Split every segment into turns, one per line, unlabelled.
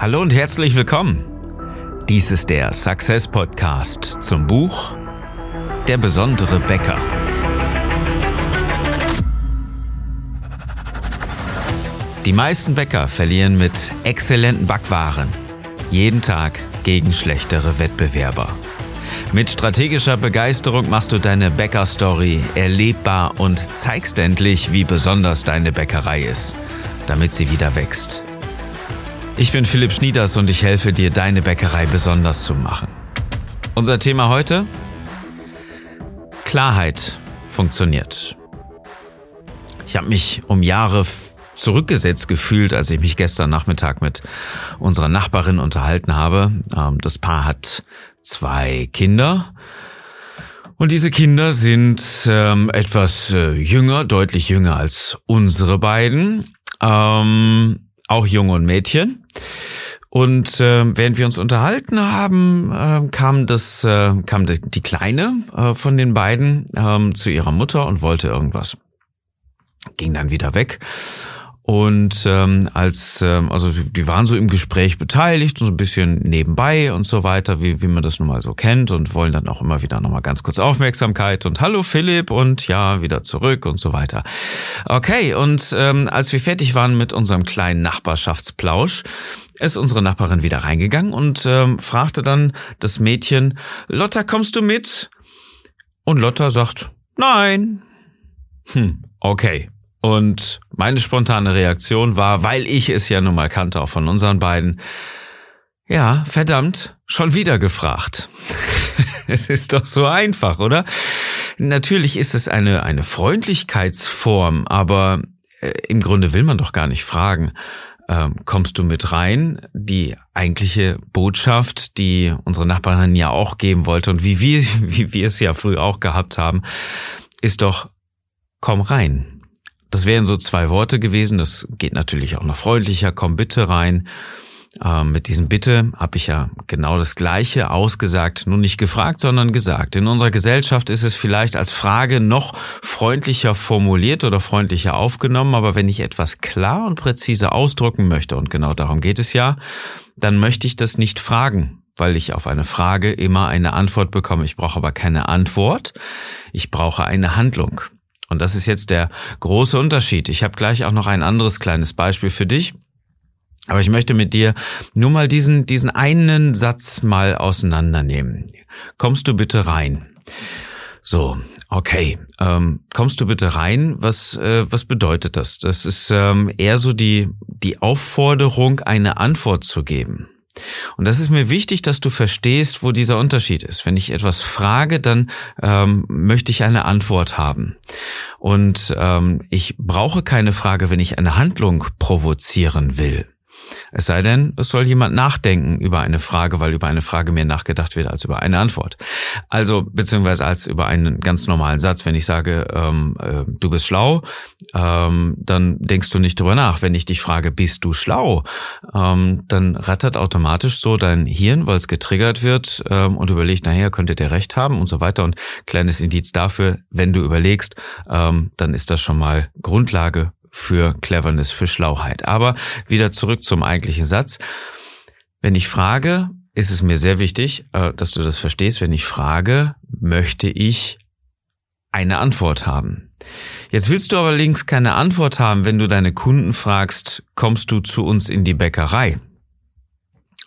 Hallo und herzlich willkommen. Dies ist der Success Podcast zum Buch Der besondere Bäcker. Die meisten Bäcker verlieren mit exzellenten Backwaren jeden Tag gegen schlechtere Wettbewerber. Mit strategischer Begeisterung machst du deine Bäckerstory erlebbar und zeigst endlich, wie besonders deine Bäckerei ist, damit sie wieder wächst. Ich bin Philipp Schnieders und ich helfe dir, deine Bäckerei besonders zu machen. Unser Thema heute? Klarheit funktioniert. Ich habe mich um Jahre zurückgesetzt gefühlt, als ich mich gestern Nachmittag mit unserer Nachbarin unterhalten habe. Ähm, das Paar hat zwei Kinder. Und diese Kinder sind ähm, etwas äh, jünger, deutlich jünger als unsere beiden. Ähm, auch Junge und Mädchen. Und äh, während wir uns unterhalten haben, äh, kam das, äh, kam die, die Kleine äh, von den beiden äh, zu ihrer Mutter und wollte irgendwas. Ging dann wieder weg und ähm, als, ähm, also die waren so im Gespräch beteiligt, so ein bisschen nebenbei und so weiter, wie, wie man das nun mal so kennt und wollen dann auch immer wieder nochmal ganz kurz Aufmerksamkeit und Hallo Philipp und ja, wieder zurück und so weiter. Okay, und ähm, als wir fertig waren mit unserem kleinen Nachbarschaftsplausch, ist unsere Nachbarin wieder reingegangen und ähm, fragte dann das Mädchen, Lotta, kommst du mit? Und Lotta sagt, nein. Hm, okay. Und meine spontane Reaktion war, weil ich es ja nun mal kannte, auch von unseren beiden, ja, verdammt, schon wieder gefragt. es ist doch so einfach, oder? Natürlich ist es eine, eine Freundlichkeitsform, aber äh, im Grunde will man doch gar nicht fragen. Ähm, kommst du mit rein? Die eigentliche Botschaft, die unsere Nachbarin ja auch geben wollte und wie wir, wie wir es ja früh auch gehabt haben, ist doch, komm rein. Das wären so zwei Worte gewesen. Das geht natürlich auch noch freundlicher. Komm bitte rein. Ähm, mit diesem Bitte habe ich ja genau das Gleiche ausgesagt, nur nicht gefragt, sondern gesagt. In unserer Gesellschaft ist es vielleicht als Frage noch freundlicher formuliert oder freundlicher aufgenommen, aber wenn ich etwas klar und präzise ausdrücken möchte, und genau darum geht es ja, dann möchte ich das nicht fragen, weil ich auf eine Frage immer eine Antwort bekomme. Ich brauche aber keine Antwort, ich brauche eine Handlung. Und das ist jetzt der große Unterschied. Ich habe gleich auch noch ein anderes kleines Beispiel für dich. Aber ich möchte mit dir nur mal diesen, diesen einen Satz mal auseinandernehmen. Kommst du bitte rein? So, okay. Ähm, kommst du bitte rein? Was, äh, was bedeutet das? Das ist ähm, eher so die, die Aufforderung, eine Antwort zu geben. Und das ist mir wichtig, dass du verstehst, wo dieser Unterschied ist. Wenn ich etwas frage, dann ähm, möchte ich eine Antwort haben. Und ähm, ich brauche keine Frage, wenn ich eine Handlung provozieren will. Es sei denn, es soll jemand nachdenken über eine Frage, weil über eine Frage mehr nachgedacht wird als über eine Antwort. Also beziehungsweise als über einen ganz normalen Satz. Wenn ich sage, ähm, äh, du bist schlau, ähm, dann denkst du nicht drüber nach. Wenn ich dich frage, bist du schlau, ähm, dann rattert automatisch so dein Hirn, weil es getriggert wird ähm, und überlegt, naja, könnte der recht haben und so weiter. Und kleines Indiz dafür, wenn du überlegst, ähm, dann ist das schon mal Grundlage für Cleverness, für Schlauheit. Aber wieder zurück zum eigentlichen Satz. Wenn ich frage, ist es mir sehr wichtig, äh, dass du das verstehst. Wenn ich frage, möchte ich eine Antwort haben. Jetzt willst du allerdings keine Antwort haben, wenn du deine Kunden fragst, kommst du zu uns in die Bäckerei?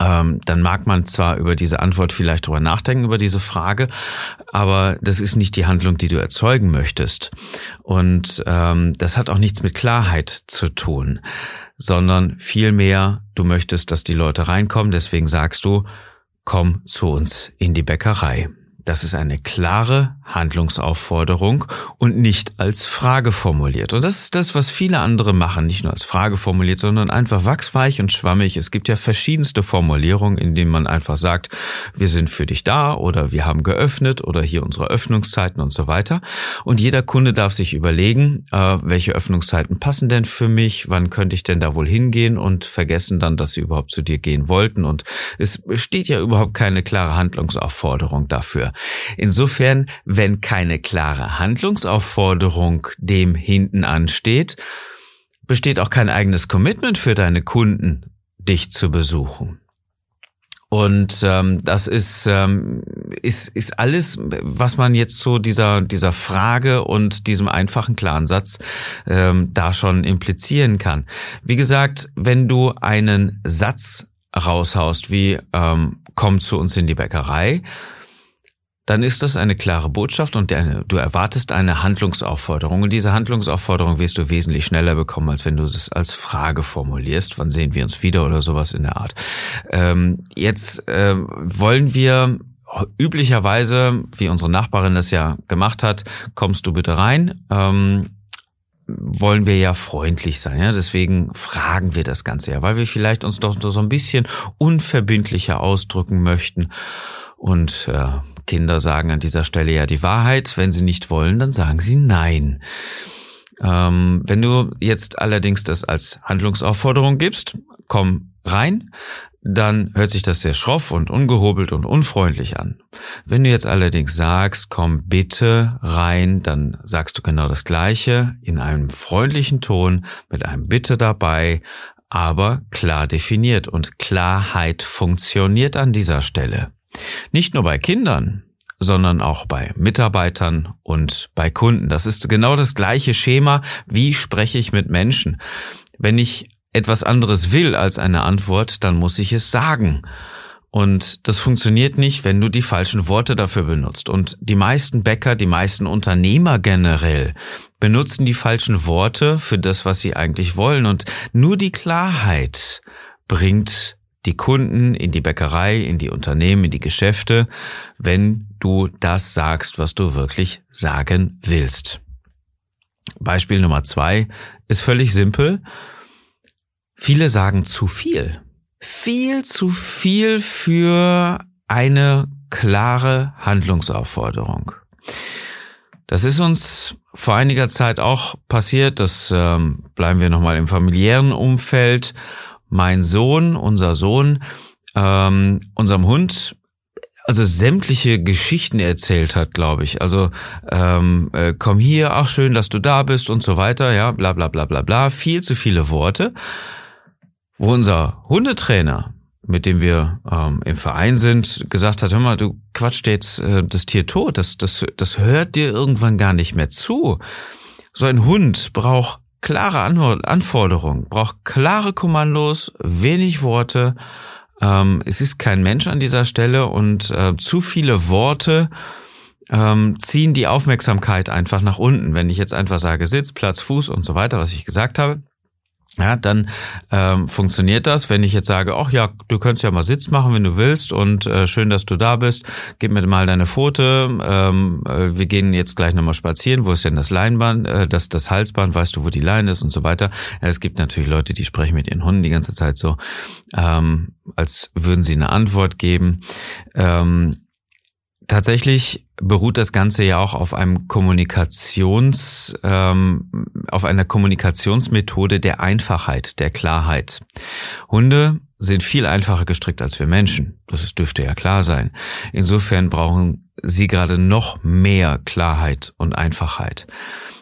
Ähm, dann mag man zwar über diese Antwort vielleicht drüber nachdenken, über diese Frage, aber das ist nicht die Handlung, die du erzeugen möchtest. Und ähm, das hat auch nichts mit Klarheit zu tun, sondern vielmehr, du möchtest, dass die Leute reinkommen, deswegen sagst du, komm zu uns in die Bäckerei. Das ist eine klare Handlungsaufforderung und nicht als Frage formuliert. Und das ist das, was viele andere machen, nicht nur als Frage formuliert, sondern einfach wachsweich und schwammig. Es gibt ja verschiedenste Formulierungen, in denen man einfach sagt, wir sind für dich da oder wir haben geöffnet oder hier unsere Öffnungszeiten und so weiter. Und jeder Kunde darf sich überlegen, äh, welche Öffnungszeiten passen denn für mich, wann könnte ich denn da wohl hingehen und vergessen dann, dass sie überhaupt zu dir gehen wollten. Und es besteht ja überhaupt keine klare Handlungsaufforderung dafür. Insofern, wenn keine klare Handlungsaufforderung dem hinten ansteht, besteht auch kein eigenes Commitment für deine Kunden, dich zu besuchen. Und ähm, das ist, ähm, ist, ist alles, was man jetzt zu dieser, dieser Frage und diesem einfachen klaren Satz ähm, da schon implizieren kann. Wie gesagt, wenn du einen Satz raushaust wie ähm, komm zu uns in die Bäckerei, dann ist das eine klare Botschaft und du erwartest eine Handlungsaufforderung. Und diese Handlungsaufforderung wirst du wesentlich schneller bekommen, als wenn du es als Frage formulierst. Wann sehen wir uns wieder oder sowas in der Art. Ähm, jetzt ähm, wollen wir üblicherweise, wie unsere Nachbarin das ja gemacht hat, kommst du bitte rein. Ähm, wollen wir ja freundlich sein, ja. Deswegen fragen wir das Ganze ja, weil wir vielleicht uns doch so ein bisschen unverbindlicher ausdrücken möchten. Und äh, Kinder sagen an dieser Stelle ja die Wahrheit. Wenn sie nicht wollen, dann sagen sie nein. Ähm, wenn du jetzt allerdings das als Handlungsaufforderung gibst, komm rein, dann hört sich das sehr schroff und ungehobelt und unfreundlich an. Wenn du jetzt allerdings sagst, komm bitte rein, dann sagst du genau das Gleiche in einem freundlichen Ton mit einem Bitte dabei, aber klar definiert und Klarheit funktioniert an dieser Stelle. Nicht nur bei Kindern, sondern auch bei Mitarbeitern und bei Kunden. Das ist genau das gleiche Schema, wie spreche ich mit Menschen. Wenn ich etwas anderes will als eine Antwort, dann muss ich es sagen. Und das funktioniert nicht, wenn du die falschen Worte dafür benutzt. Und die meisten Bäcker, die meisten Unternehmer generell benutzen die falschen Worte für das, was sie eigentlich wollen. Und nur die Klarheit bringt die Kunden in die Bäckerei, in die Unternehmen, in die Geschäfte, wenn du das sagst, was du wirklich sagen willst. Beispiel Nummer zwei ist völlig simpel. Viele sagen zu viel. Viel zu viel für eine klare Handlungsaufforderung. Das ist uns vor einiger Zeit auch passiert. Das ähm, bleiben wir nochmal im familiären Umfeld mein Sohn, unser Sohn, ähm, unserem Hund also sämtliche Geschichten erzählt hat, glaube ich. Also ähm, äh, komm hier, ach schön, dass du da bist und so weiter, ja, bla bla bla bla bla. Viel zu viele Worte. Wo unser Hundetrainer, mit dem wir ähm, im Verein sind, gesagt hat, hör mal, du quatscht jetzt äh, das Tier tot, das, das, das hört dir irgendwann gar nicht mehr zu. So ein Hund braucht klare Anforderungen, braucht klare Kommandos, wenig Worte. Ähm, es ist kein Mensch an dieser Stelle und äh, zu viele Worte ähm, ziehen die Aufmerksamkeit einfach nach unten. Wenn ich jetzt einfach sage Sitz, Platz, Fuß und so weiter, was ich gesagt habe, ja, dann ähm, funktioniert das. Wenn ich jetzt sage, ach ja, du könntest ja mal Sitz machen, wenn du willst und äh, schön, dass du da bist, gib mir mal deine Foto. Ähm, äh, wir gehen jetzt gleich nochmal spazieren. Wo ist denn das Leinband, äh, das, das Halsband? Weißt du, wo die Leine ist und so weiter? Es gibt natürlich Leute, die sprechen mit ihren Hunden die ganze Zeit so, ähm, als würden sie eine Antwort geben. Ähm, Tatsächlich beruht das Ganze ja auch auf einem Kommunikations, ähm, auf einer Kommunikationsmethode der Einfachheit, der Klarheit. Hunde sind viel einfacher gestrickt als wir Menschen. Das dürfte ja klar sein. Insofern brauchen sie gerade noch mehr Klarheit und Einfachheit.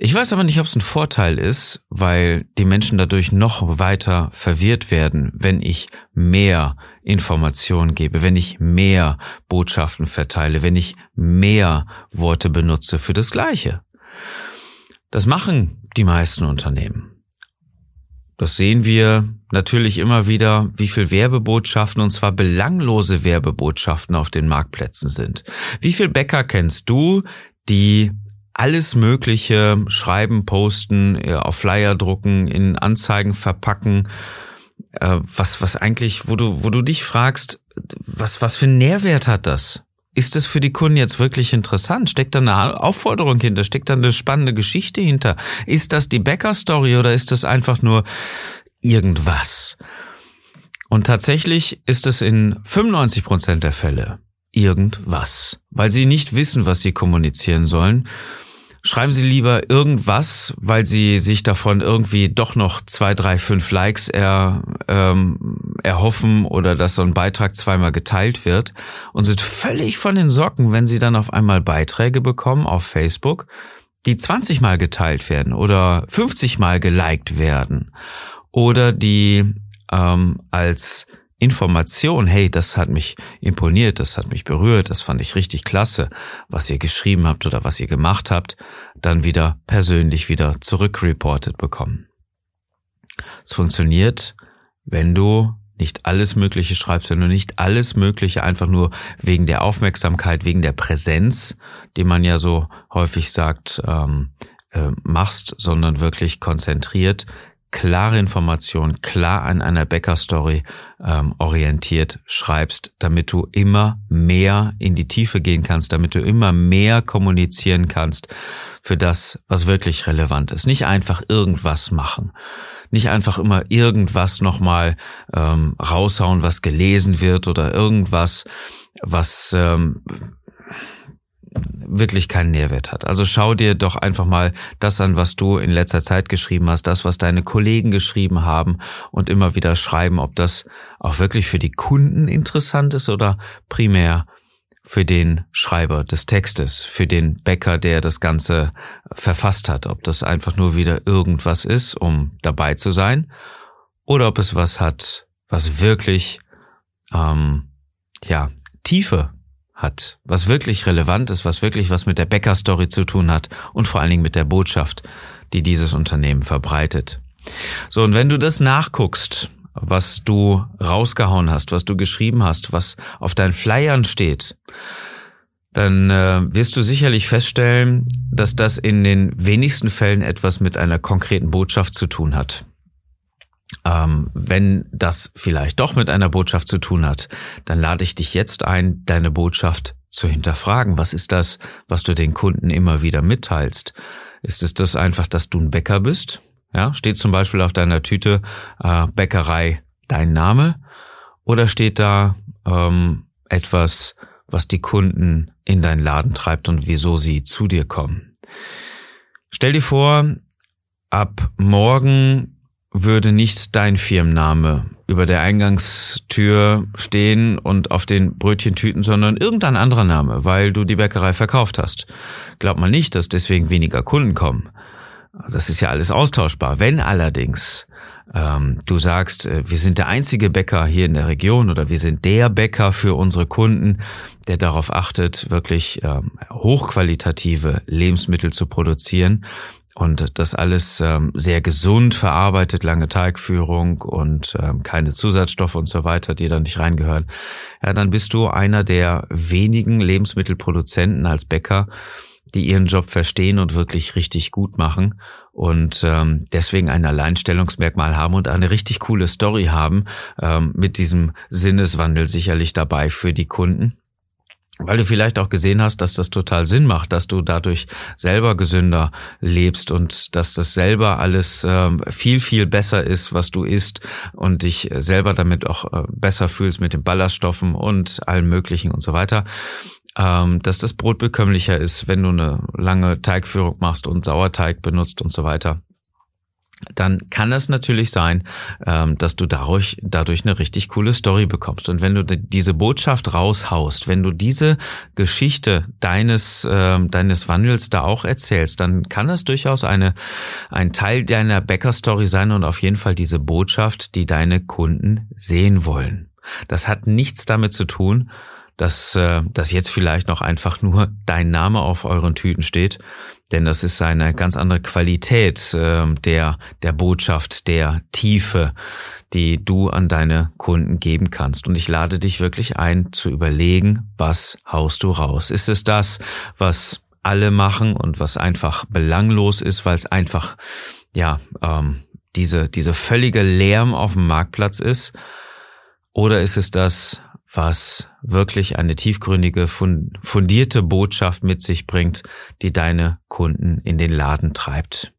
Ich weiß aber nicht, ob es ein Vorteil ist, weil die Menschen dadurch noch weiter verwirrt werden, wenn ich mehr Informationen gebe, wenn ich mehr Botschaften verteile, wenn ich mehr Worte benutze für das Gleiche. Das machen die meisten Unternehmen. Das sehen wir natürlich immer wieder, wie viel Werbebotschaften, und zwar belanglose Werbebotschaften auf den Marktplätzen sind. Wie viel Bäcker kennst du, die alles Mögliche schreiben, posten, auf Flyer drucken, in Anzeigen verpacken, äh, was, was eigentlich, wo du, wo du dich fragst, was, was für einen Nährwert hat das? Ist das für die Kunden jetzt wirklich interessant? Steckt da eine Aufforderung hinter? Steckt da eine spannende Geschichte hinter? Ist das die Bäcker-Story oder ist das einfach nur irgendwas? Und tatsächlich ist es in 95 Prozent der Fälle irgendwas, weil sie nicht wissen, was sie kommunizieren sollen Schreiben Sie lieber irgendwas, weil Sie sich davon irgendwie doch noch zwei, drei, fünf Likes er, ähm, erhoffen oder dass so ein Beitrag zweimal geteilt wird und sind völlig von den Socken, wenn Sie dann auf einmal Beiträge bekommen auf Facebook, die 20 Mal geteilt werden oder 50 Mal geliked werden oder die ähm, als Information, hey, das hat mich imponiert, das hat mich berührt, das fand ich richtig klasse, was ihr geschrieben habt oder was ihr gemacht habt, dann wieder persönlich wieder zurückreportet bekommen. Es funktioniert, wenn du nicht alles Mögliche schreibst, wenn du nicht alles Mögliche einfach nur wegen der Aufmerksamkeit, wegen der Präsenz, die man ja so häufig sagt, ähm, äh, machst, sondern wirklich konzentriert klare Informationen, klar an einer Bäcker-Story ähm, orientiert schreibst, damit du immer mehr in die Tiefe gehen kannst, damit du immer mehr kommunizieren kannst für das, was wirklich relevant ist. Nicht einfach irgendwas machen, nicht einfach immer irgendwas nochmal ähm, raushauen, was gelesen wird oder irgendwas, was ähm, wirklich keinen Nährwert hat. Also schau dir doch einfach mal das an, was du in letzter Zeit geschrieben hast, das, was deine Kollegen geschrieben haben und immer wieder schreiben, ob das auch wirklich für die Kunden interessant ist oder primär für den Schreiber des Textes, für den Bäcker, der das Ganze verfasst hat, ob das einfach nur wieder irgendwas ist, um dabei zu sein, oder ob es was hat, was wirklich ähm, ja Tiefe hat, was wirklich relevant ist, was wirklich was mit der Bäcker-Story zu tun hat und vor allen Dingen mit der Botschaft, die dieses Unternehmen verbreitet. So, und wenn du das nachguckst, was du rausgehauen hast, was du geschrieben hast, was auf deinen Flyern steht, dann äh, wirst du sicherlich feststellen, dass das in den wenigsten Fällen etwas mit einer konkreten Botschaft zu tun hat. Ähm, wenn das vielleicht doch mit einer Botschaft zu tun hat, dann lade ich dich jetzt ein, deine Botschaft zu hinterfragen. Was ist das, was du den Kunden immer wieder mitteilst? Ist es das einfach, dass du ein Bäcker bist? Ja, steht zum Beispiel auf deiner Tüte äh, Bäckerei dein Name? Oder steht da ähm, etwas, was die Kunden in deinen Laden treibt und wieso sie zu dir kommen? Stell dir vor, ab morgen würde nicht dein Firmenname über der Eingangstür stehen und auf den Brötchentüten, sondern irgendein anderer Name, weil du die Bäckerei verkauft hast. Glaub mal nicht, dass deswegen weniger Kunden kommen. Das ist ja alles austauschbar. Wenn allerdings ähm, du sagst, äh, wir sind der einzige Bäcker hier in der Region oder wir sind der Bäcker für unsere Kunden, der darauf achtet, wirklich ähm, hochqualitative Lebensmittel zu produzieren, und das alles ähm, sehr gesund verarbeitet, lange Teigführung und ähm, keine Zusatzstoffe und so weiter, die da nicht reingehören, ja, dann bist du einer der wenigen Lebensmittelproduzenten als Bäcker, die ihren Job verstehen und wirklich richtig gut machen und ähm, deswegen ein Alleinstellungsmerkmal haben und eine richtig coole Story haben, ähm, mit diesem Sinneswandel sicherlich dabei für die Kunden weil du vielleicht auch gesehen hast, dass das total Sinn macht, dass du dadurch selber gesünder lebst und dass das selber alles ähm, viel, viel besser ist, was du isst und dich selber damit auch äh, besser fühlst mit den Ballaststoffen und allem Möglichen und so weiter. Ähm, dass das Brot bekömmlicher ist, wenn du eine lange Teigführung machst und Sauerteig benutzt und so weiter dann kann es natürlich sein, ähm, dass du dadurch, dadurch eine richtig coole Story bekommst. Und wenn du diese Botschaft raushaust, wenn du diese Geschichte deines, ähm, deines Wandels da auch erzählst, dann kann das durchaus eine, ein Teil deiner Bäcker-Story sein und auf jeden Fall diese Botschaft, die deine Kunden sehen wollen. Das hat nichts damit zu tun, dass, äh, dass jetzt vielleicht noch einfach nur dein Name auf euren Tüten steht, denn das ist eine ganz andere Qualität äh, der, der Botschaft, der Tiefe, die du an deine Kunden geben kannst. Und ich lade dich wirklich ein zu überlegen, was haust du raus? Ist es das, was alle machen und was einfach belanglos ist, weil es einfach, ja, ähm, diese, diese völlige Lärm auf dem Marktplatz ist? Oder ist es das, was wirklich eine tiefgründige, fundierte Botschaft mit sich bringt, die deine Kunden in den Laden treibt.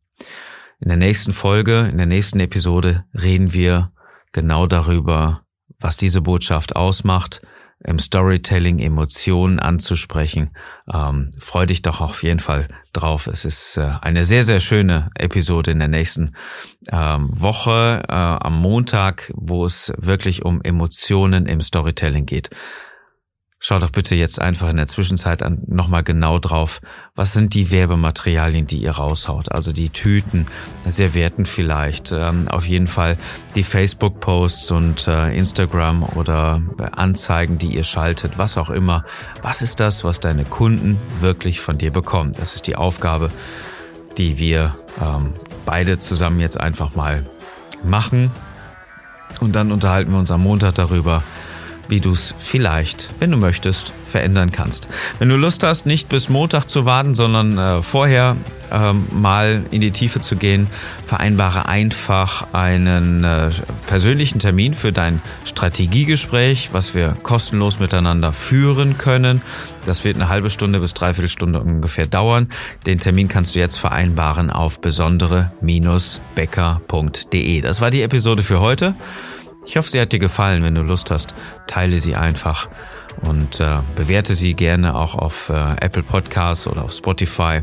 In der nächsten Folge, in der nächsten Episode reden wir genau darüber, was diese Botschaft ausmacht, im Storytelling Emotionen anzusprechen. Ähm, freu dich doch auf jeden Fall drauf. Es ist äh, eine sehr, sehr schöne Episode in der nächsten ähm, Woche äh, am Montag, wo es wirklich um Emotionen im Storytelling geht. Schau doch bitte jetzt einfach in der Zwischenzeit nochmal genau drauf, was sind die Werbematerialien, die ihr raushaut. Also die Tüten, Servietten vielleicht, ähm, auf jeden Fall die Facebook-Posts und äh, Instagram oder Anzeigen, die ihr schaltet, was auch immer. Was ist das, was deine Kunden wirklich von dir bekommen? Das ist die Aufgabe, die wir ähm, beide zusammen jetzt einfach mal machen. Und dann unterhalten wir uns am Montag darüber, wie du es vielleicht, wenn du möchtest, verändern kannst. Wenn du Lust hast, nicht bis Montag zu warten, sondern äh, vorher ähm, mal in die Tiefe zu gehen, vereinbare einfach einen äh, persönlichen Termin für dein Strategiegespräch, was wir kostenlos miteinander führen können. Das wird eine halbe Stunde bis dreiviertel Stunde ungefähr dauern. Den Termin kannst du jetzt vereinbaren auf besondere-becker.de. Das war die Episode für heute. Ich hoffe, sie hat dir gefallen. Wenn du Lust hast, teile sie einfach und äh, bewerte sie gerne auch auf äh, Apple Podcasts oder auf Spotify.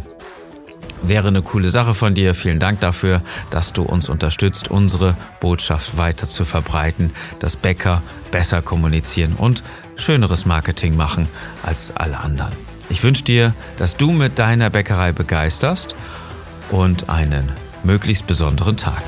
Wäre eine coole Sache von dir. Vielen Dank dafür, dass du uns unterstützt, unsere Botschaft weiter zu verbreiten, dass Bäcker besser kommunizieren und schöneres Marketing machen als alle anderen. Ich wünsche dir, dass du mit deiner Bäckerei begeisterst und einen möglichst besonderen Tag.